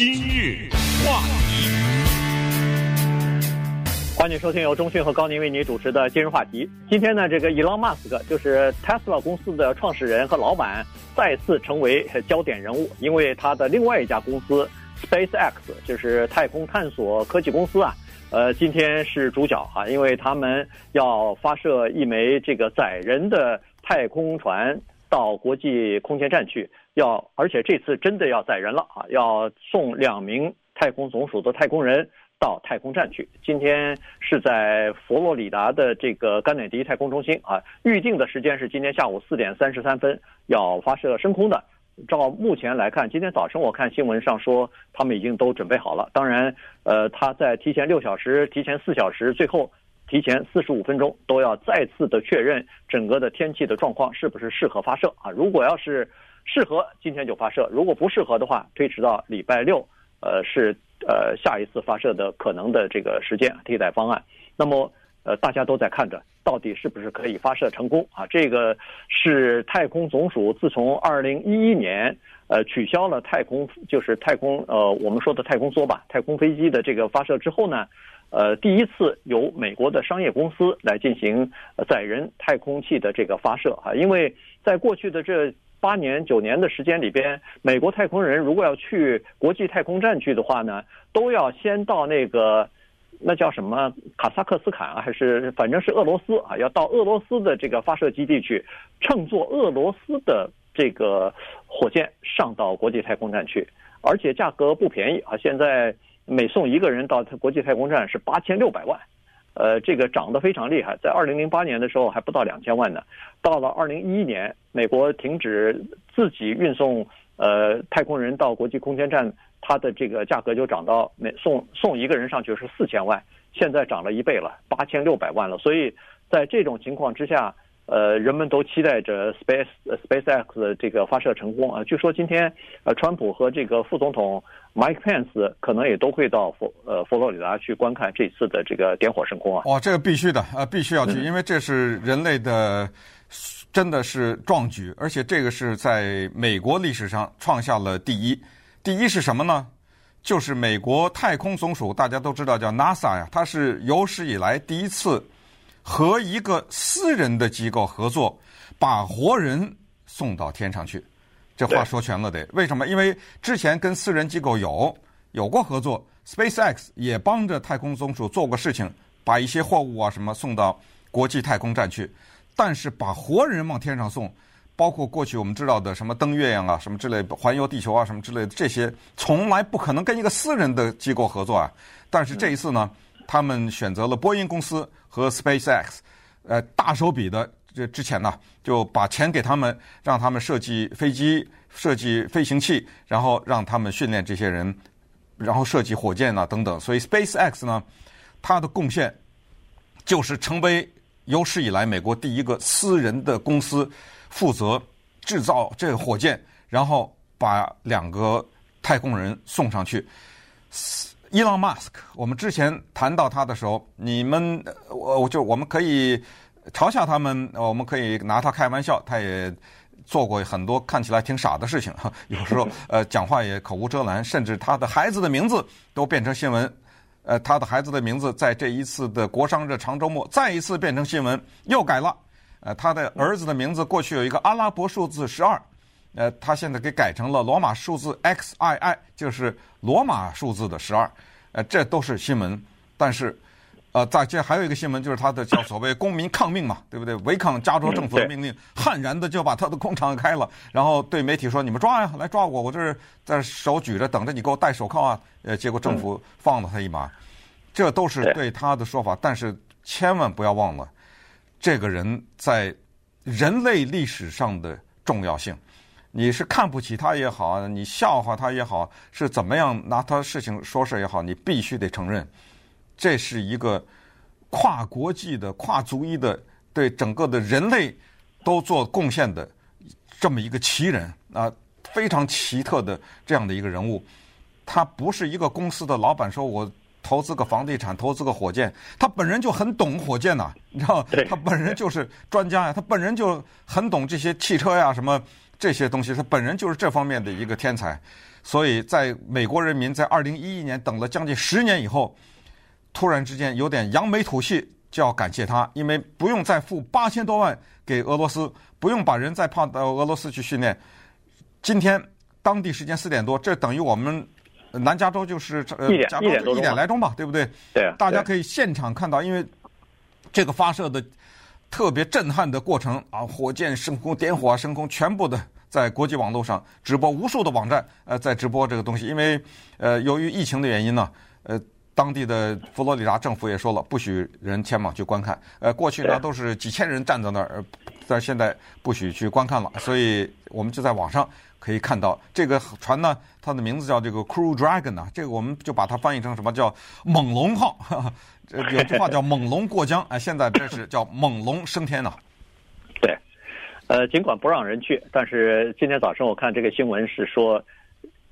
今日话题，欢迎收听由中讯和高宁为你主持的今日话题。今天呢，这个 Elon Musk，就是 Tesla 公司的创始人和老板，再次成为焦点人物，因为他的另外一家公司 SpaceX 就是太空探索科技公司啊，呃，今天是主角哈，因为他们要发射一枚这个载人的太空船到国际空间站去。要，而且这次真的要载人了啊！要送两名太空总署的太空人到太空站去。今天是在佛罗里达的这个甘乃迪太空中心啊，预定的时间是今天下午四点三十三分要发射升空的。照目前来看，今天早晨我看新闻上说他们已经都准备好了。当然，呃，他在提前六小时、提前四小时、最后提前四十五分钟都要再次的确认整个的天气的状况是不是适合发射啊？如果要是适合今天就发射，如果不适合的话，推迟到礼拜六，呃，是呃下一次发射的可能的这个时间替代方案。那么呃大家都在看着，到底是不是可以发射成功啊？这个是太空总署自从二零一一年呃取消了太空就是太空呃我们说的太空梭吧，太空飞机的这个发射之后呢，呃第一次由美国的商业公司来进行载人太空器的这个发射啊，因为在过去的这八年九年的时间里边，美国太空人如果要去国际太空站去的话呢，都要先到那个那叫什么卡萨克斯坦啊，还是反正是俄罗斯啊，要到俄罗斯的这个发射基地去，乘坐俄罗斯的这个火箭上到国际太空站去，而且价格不便宜啊，现在每送一个人到国际太空站是八千六百万。呃，这个涨得非常厉害，在二零零八年的时候还不到两千万呢，到了二零一一年，美国停止自己运送呃太空人到国际空间站，它的这个价格就涨到每送送一个人上去是四千万，现在涨了一倍了，八千六百万了。所以在这种情况之下，呃，人们都期待着 Space SpaceX 的这个发射成功啊。据说今天呃，川普和这个副总统。Mike Pence 可能也都会到佛呃佛罗里达去观看这次的这个点火升空啊！哦，这个必须的，呃，必须要去，因为这是人类的真的是壮举，而且这个是在美国历史上创下了第一。第一是什么呢？就是美国太空总署，大家都知道叫 NASA 呀，它是有史以来第一次和一个私人的机构合作，把活人送到天上去。这话说全了得，为什么？因为之前跟私人机构有有过合作，SpaceX 也帮着太空总署做过事情，把一些货物啊什么送到国际太空站去。但是把活人往天上送，包括过去我们知道的什么登月呀啊什么之类，环游地球啊什么之类的这些，从来不可能跟一个私人的机构合作啊。但是这一次呢，他们选择了波音公司和 SpaceX，呃，大手笔的。这之前呢，就把钱给他们，让他们设计飞机、设计飞行器，然后让他们训练这些人，然后设计火箭啊等等。所以 SpaceX 呢，它的贡献就是成为有史以来美国第一个私人的公司，负责制造这个火箭，然后把两个太空人送上去。伊朗马斯克，我们之前谈到他的时候，你们我我就我们可以。嘲笑他们，我们可以拿他开玩笑。他也做过很多看起来挺傻的事情，有时候 呃讲话也口无遮拦，甚至他的孩子的名字都变成新闻。呃，他的孩子的名字在这一次的国商日长周末再一次变成新闻，又改了。呃，他的儿子的名字过去有一个阿拉伯数字十二，呃，他现在给改成了罗马数字 XII，就是罗马数字的十二。呃，这都是新闻，但是。呃，再接还有一个新闻，就是他的叫所谓公民抗命嘛，对不对？违抗加州政府的命令，悍然的就把他的工厂开了，然后对媒体说：“你们抓呀，来抓我！我这是在手举着等着你给我戴手铐啊。”呃，结果政府放了他一马，这都是对他的说法。但是千万不要忘了，这个人在人类历史上的重要性。你是看不起他也好，你笑话他也好，是怎么样拿他事情说事也好，你必须得承认。这是一个跨国际的、跨族裔的，对整个的人类都做贡献的这么一个奇人啊，非常奇特的这样的一个人物。他不是一个公司的老板，说我投资个房地产、投资个火箭，他本人就很懂火箭呐，你知道，他本人就是专家呀，他本人就很懂这些汽车呀、什么这些东西，他本人就是这方面的一个天才。所以在美国人民在二零一一年等了将近十年以后，突然之间有点扬眉吐气，就要感谢他，因为不用再付八千多万给俄罗斯，不用把人再派到俄罗斯去训练。今天当地时间四点多，这等于我们南加州就是呃加州一点来钟吧，对不对？对啊，大家可以现场看到，因为这个发射的特别震撼的过程啊，火箭升空、点火啊升空，全部的在国际网络上直播，无数的网站呃在直播这个东西。因为呃由于疫情的原因呢，呃当地的佛罗里达政府也说了，不许人前往去观看。呃过去呢都是几千人站在那儿，呃但现在不许去观看了，所以我们就在网上可以看到这个船呢，它的名字叫这个 Crew Dragon 啊，这个我们就把它翻译成什么叫猛龙号。哈哈有句话叫“猛龙过江”，哎，现在这是叫“猛龙升天”呐。对，呃，尽管不让人去，但是今天早上我看这个新闻是说，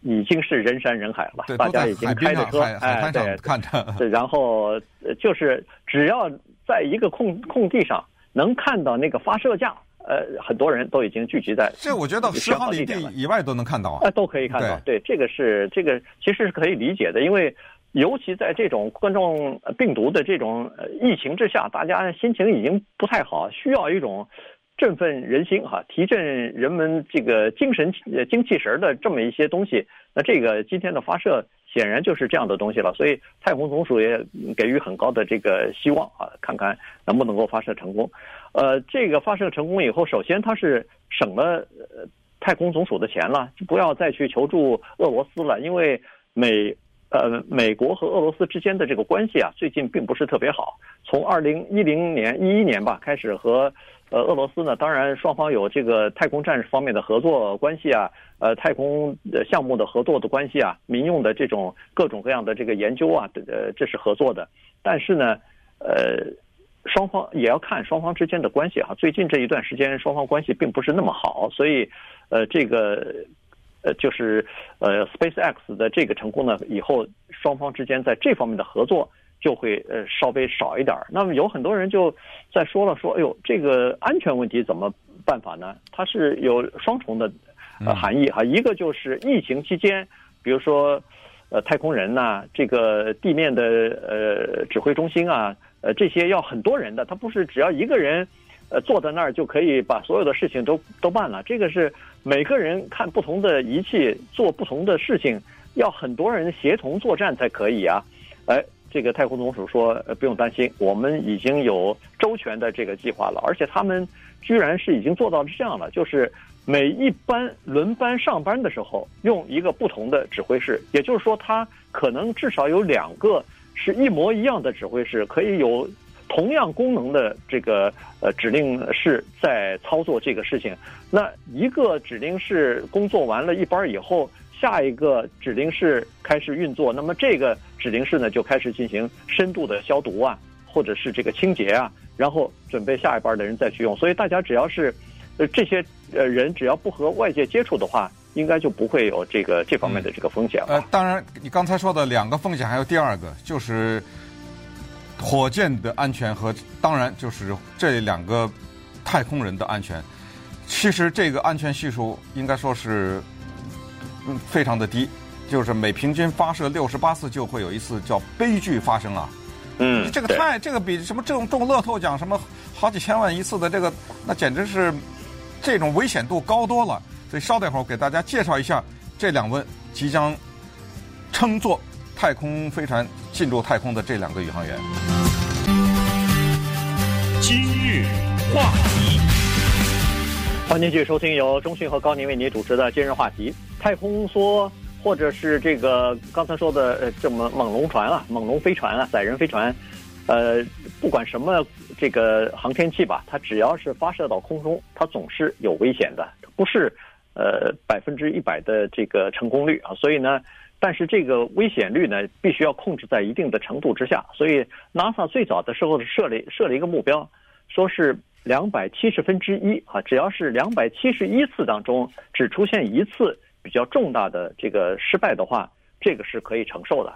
已经是人山人海了，对大家已经开着车，海海滩上看着。哎、对，然后就是只要在一个空空地上能看到那个发射架，呃，很多人都已经聚集在。这我觉得十毫里地以外都能看到啊。呃，都可以看到。对，对，这个是这个其实是可以理解的，因为。尤其在这种冠状病毒的这种疫情之下，大家心情已经不太好，需要一种振奋人心哈、提振人们这个精神呃精气神的这么一些东西。那这个今天的发射显然就是这样的东西了，所以太空总署也给予很高的这个希望啊，看看能不能够发射成功。呃，这个发射成功以后，首先它是省了太空总署的钱了，就不要再去求助俄罗斯了，因为美。呃，美国和俄罗斯之间的这个关系啊，最近并不是特别好。从二零一零年、一一年吧开始和呃俄罗斯呢，当然双方有这个太空战士方面的合作关系啊，呃，太空项目的合作的关系啊，民用的这种各种各样的这个研究啊，呃，这是合作的。但是呢，呃，双方也要看双方之间的关系哈。最近这一段时间，双方关系并不是那么好，所以呃，这个。呃，就是呃，SpaceX 的这个成功呢，以后双方之间在这方面的合作就会呃稍微少一点。那么有很多人就在说了，说哎呦，这个安全问题怎么办法呢？它是有双重的呃含义哈，一个就是疫情期间，比如说呃太空人呐，这个地面的呃指挥中心啊，呃这些要很多人的，他不是只要一个人。呃，坐在那儿就可以把所有的事情都都办了。这个是每个人看不同的仪器做不同的事情，要很多人协同作战才可以啊。哎，这个太空总署说，呃，不用担心，我们已经有周全的这个计划了。而且他们居然是已经做到这样了，就是每一班轮班上班的时候，用一个不同的指挥室，也就是说，他可能至少有两个是一模一样的指挥室，可以有。同样功能的这个呃指令室在操作这个事情，那一个指令室工作完了一班以后，下一个指令室开始运作，那么这个指令室呢就开始进行深度的消毒啊，或者是这个清洁啊，然后准备下一班的人再去用。所以大家只要是呃这些呃人只要不和外界接触的话，应该就不会有这个这方面的这个风险了。呃，当然你刚才说的两个风险，还有第二个就是。火箭的安全和当然就是这两个太空人的安全，其实这个安全系数应该说是非常的低，就是每平均发射六十八次就会有一次叫悲剧发生啊。嗯，这个太这个比什么中中乐透奖什么好几千万一次的这个那简直是这种危险度高多了。所以稍等会儿给大家介绍一下这两位即将乘坐太空飞船进入太空的这两个宇航员。今日话题，欢迎继续收听由中讯和高宁为您主持的今日话题。太空梭或者是这个刚才说的呃这么猛龙船啊，猛龙飞船啊，载人飞船，呃，不管什么这个航天器吧，它只要是发射到空中，它总是有危险的，不是呃百分之一百的这个成功率啊，所以呢。但是这个危险率呢，必须要控制在一定的程度之下。所以，NASA 最早的时候是设立设了一个目标，说是两百七十分之一啊，只要是两百七十一次当中只出现一次比较重大的这个失败的话，这个是可以承受的。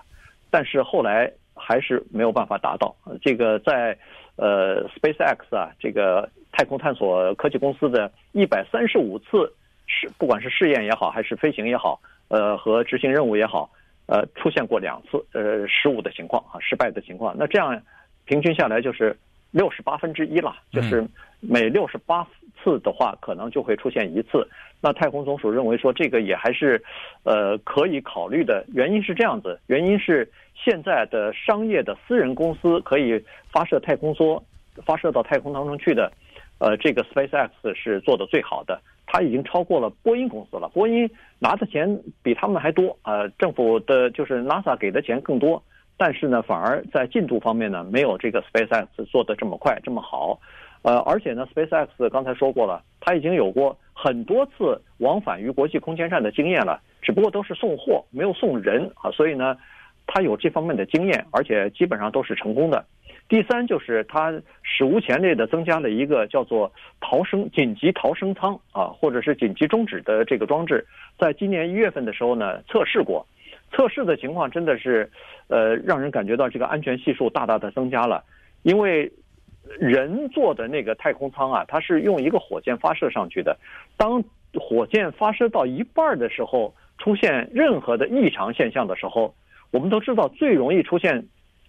但是后来还是没有办法达到。这个在呃 SpaceX 啊，这个太空探索科技公司的一百三十五次试，不管是试验也好，还是飞行也好。呃和执行任务也好，呃出现过两次呃失误的情况啊，失败的情况。那这样平均下来就是六十八分之一了，就是每六十八次的话，可能就会出现一次。那太空总署认为说这个也还是呃可以考虑的，原因是这样子，原因是现在的商业的私人公司可以发射太空梭发射到太空当中去的。呃，这个 SpaceX 是做的最好的，它已经超过了波音公司了。波音拿的钱比他们还多，呃，政府的就是 NASA 给的钱更多，但是呢，反而在进度方面呢，没有这个 SpaceX 做的这么快这么好。呃，而且呢，SpaceX 刚才说过了，它已经有过很多次往返于国际空间站的经验了，只不过都是送货，没有送人啊，所以呢，它有这方面的经验，而且基本上都是成功的。第三就是它史无前例的增加了一个叫做逃生紧急逃生舱啊，或者是紧急终止的这个装置，在今年一月份的时候呢测试过，测试的情况真的是，呃，让人感觉到这个安全系数大大的增加了，因为人坐的那个太空舱啊，它是用一个火箭发射上去的，当火箭发射到一半的时候，出现任何的异常现象的时候，我们都知道最容易出现。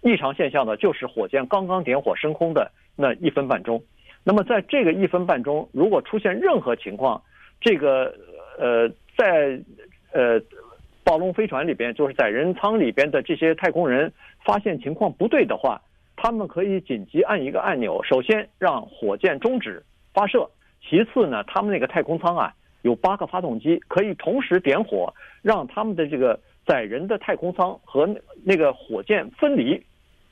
异常现象的，就是火箭刚刚点火升空的那一分半钟。那么在这个一分半钟，如果出现任何情况，这个呃，在呃暴龙飞船里边，就是载人舱里边的这些太空人发现情况不对的话，他们可以紧急按一个按钮，首先让火箭终止发射，其次呢，他们那个太空舱啊有八个发动机，可以同时点火，让他们的这个载人的太空舱和那个火箭分离。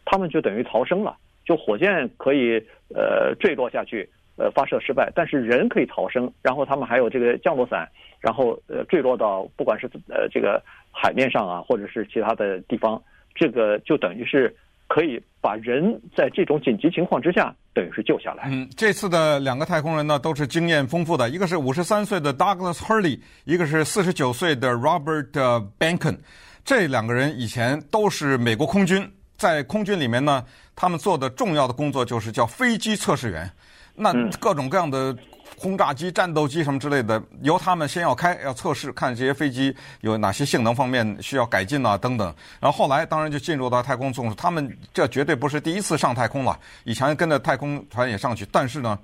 他们就等于逃生了，就火箭可以呃坠落下去，呃发射失败，但是人可以逃生。然后他们还有这个降落伞，然后呃坠落到不管是呃这个海面上啊，或者是其他的地方，这个就等于是可以把人在这种紧急情况之下，等于是救下来。嗯，这次的两个太空人呢，都是经验丰富的，一个是五十三岁的 Douglas Hurley，一个是四十九岁的 Robert Behnken。这两个人以前都是美国空军。在空军里面呢，他们做的重要的工作就是叫飞机测试员。那各种各样的轰炸机、战斗机什么之类的，由他们先要开，要测试，看这些飞机有哪些性能方面需要改进啊，等等。然后后来当然就进入到太空总署，他们这绝对不是第一次上太空了，以前跟着太空船也上去。但是呢，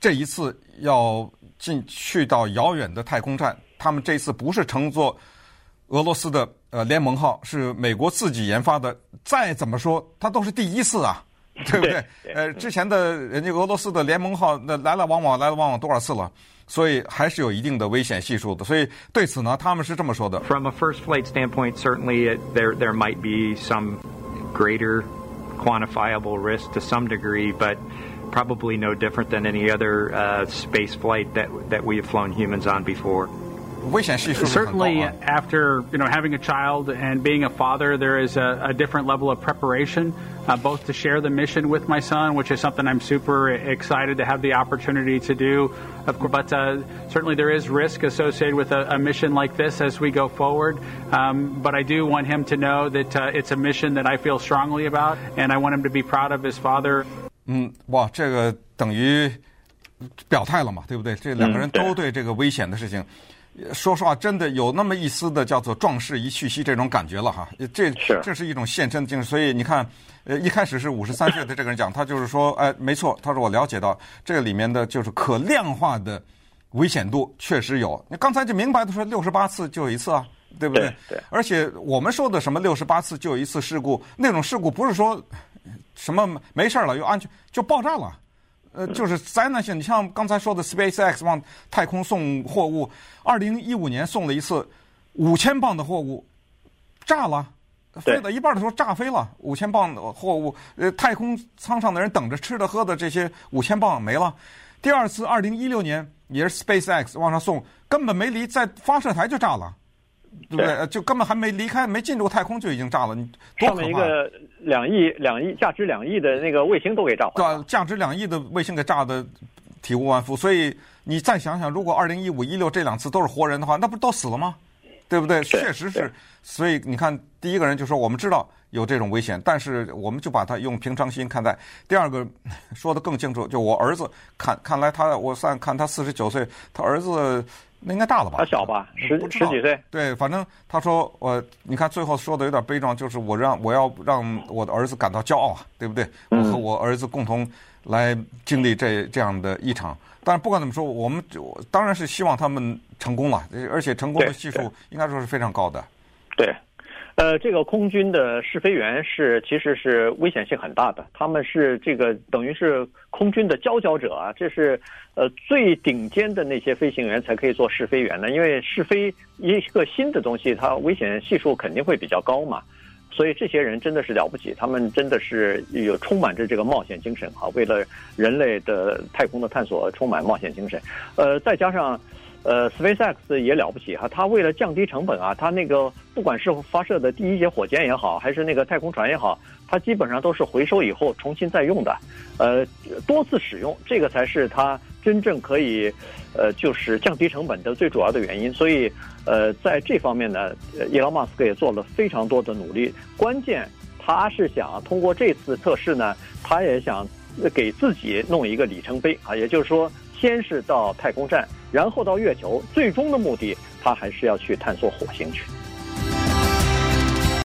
这一次要进去到遥远的太空站，他们这次不是乘坐俄罗斯的。呃，联盟号是美国自己研发的，再怎么说，它都是第一次啊，对不对？呃，之前的人家俄罗斯的联盟号那来来往往，来来往往多少次了，所以还是有一定的危险系数的。所以对此呢，他们是这么说的：From a first flight standpoint, certainly there there might be some greater quantifiable risk to some degree, but probably no different than any other uh, space flight that that we have flown humans on before. Certainly, after you know having a child and being a father, there is a, a different level of preparation, uh, both to share the mission with my son, which is something I'm super excited to have the opportunity to do. Of course, but uh, certainly there is risk associated with a, a, mission like this as we go forward. Um, but I do want him to know that uh, it's a mission that I feel strongly about, and I want him to be proud of his father. 嗯，哇，这个等于表态了嘛，对不对？这两个人都对这个危险的事情。 说实话，真的有那么一丝的叫做壮士一去兮这种感觉了哈。这这是一种献身的精神。所以你看，呃，一开始是五十三岁的这个人讲，他就是说，哎，没错，他说我了解到这个里面的就是可量化的危险度确实有。你刚才就明白的说，六十八次就有一次啊，对不对？对。对。而且我们说的什么六十八次就有一次事故，那种事故不是说什么没事了，又安全就爆炸了。呃，就是灾难性。你像刚才说的 SpaceX 往太空送货物，二零一五年送了一次五千磅的货物，炸了，飞到一半的时候炸飞了，五千磅的货物，呃，太空舱上的人等着吃的喝的这些五千磅没了。第二次二零一六年也是 SpaceX 往上送，根本没离，在发射台就炸了。对不对？就根本还没离开，没进入太空就已经炸了，你多可怕！上面一个两亿、两亿价值两亿的那个卫星都给炸了。对，价值两亿的卫星给炸的体无完肤。所以你再想想，如果二零一五、一六这两次都是活人的话，那不都死了吗？对不对？确实是。所以你看，第一个人就说我们知道有这种危险，但是我们就把它用平常心看待。第二个说的更清楚，就我儿子看，看来他我算看他四十九岁，他儿子。那应该大了吧？他小吧，十十几岁。对，反正他说我，你看最后说的有点悲壮，就是我让我要让我的儿子感到骄傲啊，对不对？我和我儿子共同来经历这这样的一场。但是不管怎么说，我们当然是希望他们成功了，而且成功的系数应该说是非常高的。对。呃，这个空军的试飞员是其实是危险性很大的，他们是这个等于是空军的佼佼者啊，这是呃最顶尖的那些飞行员才可以做试飞员的，因为试飞一个新的东西，它危险系数肯定会比较高嘛，所以这些人真的是了不起，他们真的是有充满着这个冒险精神啊，为了人类的太空的探索充满冒险精神，呃，再加上。呃，SpaceX 也了不起哈，它为了降低成本啊，它那个不管是发射的第一节火箭也好，还是那个太空船也好，它基本上都是回收以后重新再用的，呃，多次使用，这个才是它真正可以，呃，就是降低成本的最主要的原因。所以，呃，在这方面呢，伊隆马斯克也做了非常多的努力。关键他是想通过这次测试呢，他也想给自己弄一个里程碑啊，也就是说。先是到太空站，然后到月球，最终的目的，他还是要去探索火星去。